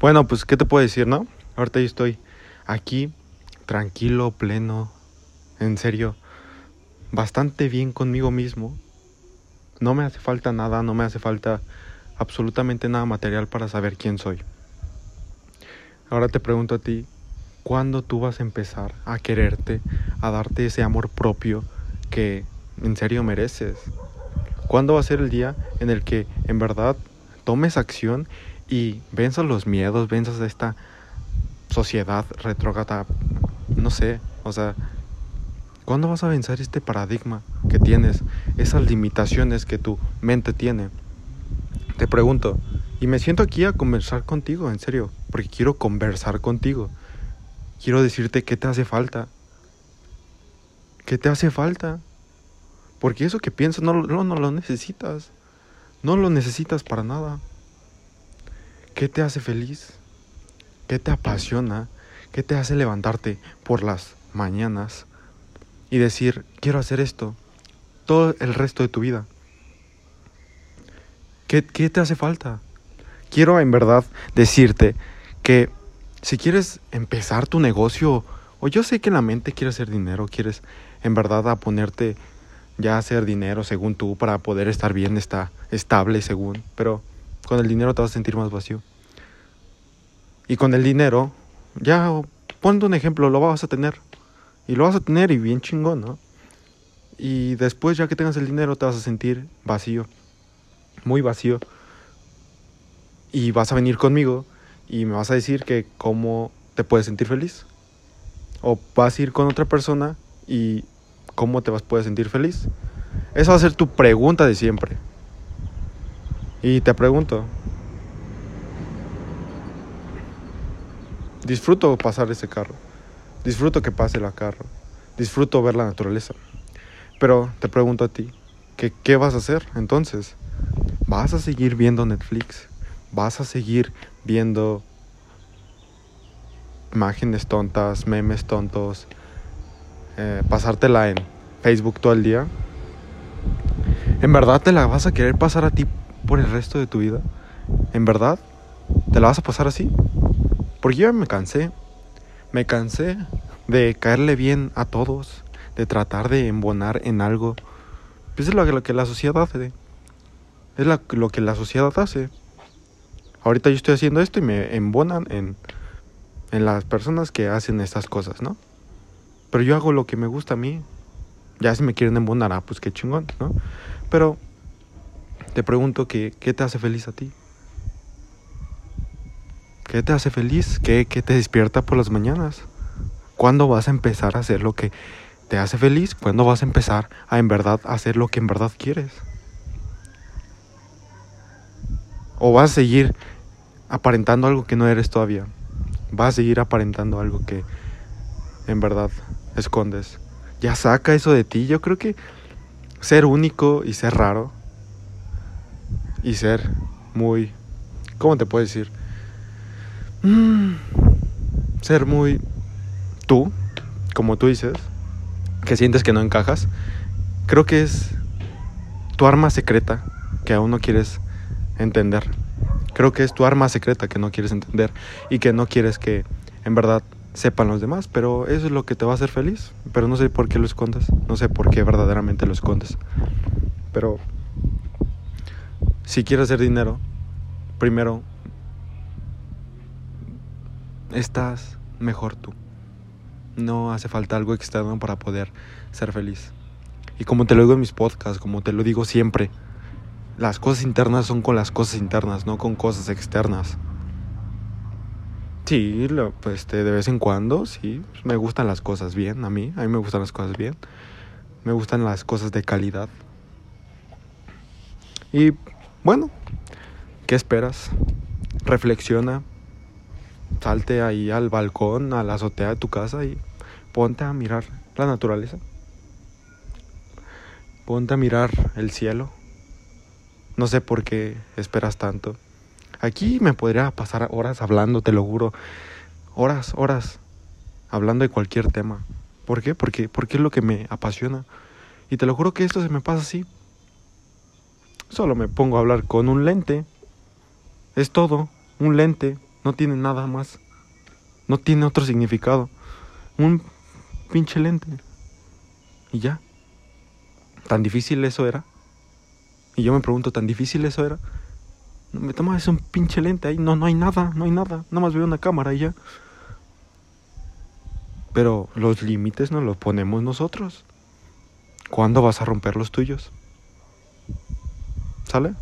Bueno, pues, ¿qué te puedo decir, no? Ahorita yo estoy aquí, tranquilo, pleno, en serio, bastante bien conmigo mismo. No me hace falta nada, no me hace falta absolutamente nada material para saber quién soy. Ahora te pregunto a ti, ¿cuándo tú vas a empezar a quererte, a darte ese amor propio que en serio mereces? ¿Cuándo va a ser el día en el que en verdad tomes acción y venzas los miedos, venzas esta sociedad retrógrada? No sé, o sea, ¿cuándo vas a vencer este paradigma que tienes, esas limitaciones que tu mente tiene? Te pregunto, y me siento aquí a conversar contigo, en serio, porque quiero conversar contigo. Quiero decirte qué te hace falta. ¿Qué te hace falta? Porque eso que piensas no, no, no lo necesitas. No lo necesitas para nada. ¿Qué te hace feliz? ¿Qué te apasiona? ¿Qué te hace levantarte por las mañanas y decir, quiero hacer esto todo el resto de tu vida? ¿Qué, qué te hace falta? Quiero en verdad decirte que si quieres empezar tu negocio, o yo sé que en la mente quieres hacer dinero, quieres en verdad a ponerte ya a hacer dinero según tú para poder estar bien, está estable según, pero con el dinero te vas a sentir más vacío. Y con el dinero, ya ponte un ejemplo, lo vas a tener. Y lo vas a tener y bien chingón, ¿no? Y después ya que tengas el dinero te vas a sentir vacío, muy vacío. Y vas a venir conmigo y me vas a decir que cómo te puedes sentir feliz. O vas a ir con otra persona y cómo te vas puedes sentir feliz. Esa va a ser tu pregunta de siempre. Y te pregunto, disfruto pasar ese carro, disfruto que pase la carro, disfruto ver la naturaleza. Pero te pregunto a ti, ¿qué, ¿qué vas a hacer entonces? ¿Vas a seguir viendo Netflix? ¿Vas a seguir viendo imágenes tontas, memes tontos, eh, pasártela en Facebook todo el día? ¿En verdad te la vas a querer pasar a ti por el resto de tu vida? ¿En verdad? ¿Te la vas a pasar así? Porque yo me cansé. Me cansé de caerle bien a todos, de tratar de embonar en algo. Pues es lo que, la sociedad hace. Es lo que la sociedad hace. Ahorita yo estoy haciendo esto y me embonan en, en las personas que hacen estas cosas, ¿no? Pero yo hago lo que me gusta a mí. Ya si me quieren embonar, ah, pues qué chingón, ¿no? Pero te pregunto que, ¿qué te hace feliz a ti? ¿Qué te hace feliz? ¿Qué, ¿Qué te despierta por las mañanas? ¿Cuándo vas a empezar a hacer lo que te hace feliz? ¿Cuándo vas a empezar a en verdad hacer lo que en verdad quieres? ¿O vas a seguir aparentando algo que no eres todavía? ¿Vas a seguir aparentando algo que en verdad escondes? Ya saca eso de ti. Yo creo que ser único y ser raro y ser muy... ¿Cómo te puedo decir? Mm, ser muy tú, como tú dices, que sientes que no encajas, creo que es tu arma secreta que aún no quieres entender. Creo que es tu arma secreta que no quieres entender y que no quieres que en verdad sepan los demás, pero eso es lo que te va a hacer feliz, pero no sé por qué lo escondes, no sé por qué verdaderamente lo escondes. Pero si quieres hacer dinero, primero estás mejor tú. No hace falta algo externo para poder ser feliz. Y como te lo digo en mis podcasts, como te lo digo siempre, las cosas internas son con las cosas internas, no con cosas externas. Sí, pues de vez en cuando, sí, me gustan las cosas bien, a mí, a mí me gustan las cosas bien. Me gustan las cosas de calidad. Y bueno, ¿qué esperas? Reflexiona, salte ahí al balcón, a la azotea de tu casa y ponte a mirar la naturaleza. Ponte a mirar el cielo. No sé por qué esperas tanto. Aquí me podría pasar horas hablando, te lo juro. Horas, horas. Hablando de cualquier tema. ¿Por qué? Porque, porque es lo que me apasiona. Y te lo juro que esto se me pasa así. Solo me pongo a hablar con un lente. Es todo, un lente No tiene nada más. No tiene otro significado. Un pinche lente. Y ya. ¿Tan difícil eso era? Y yo me pregunto, ¿tan difícil eso era? Me tomas un pinche lente ahí, no, no hay nada, no hay nada. Nada más veo una cámara y ya. Pero los límites nos los ponemos nosotros. ¿Cuándo vas a romper los tuyos? ¿Sale?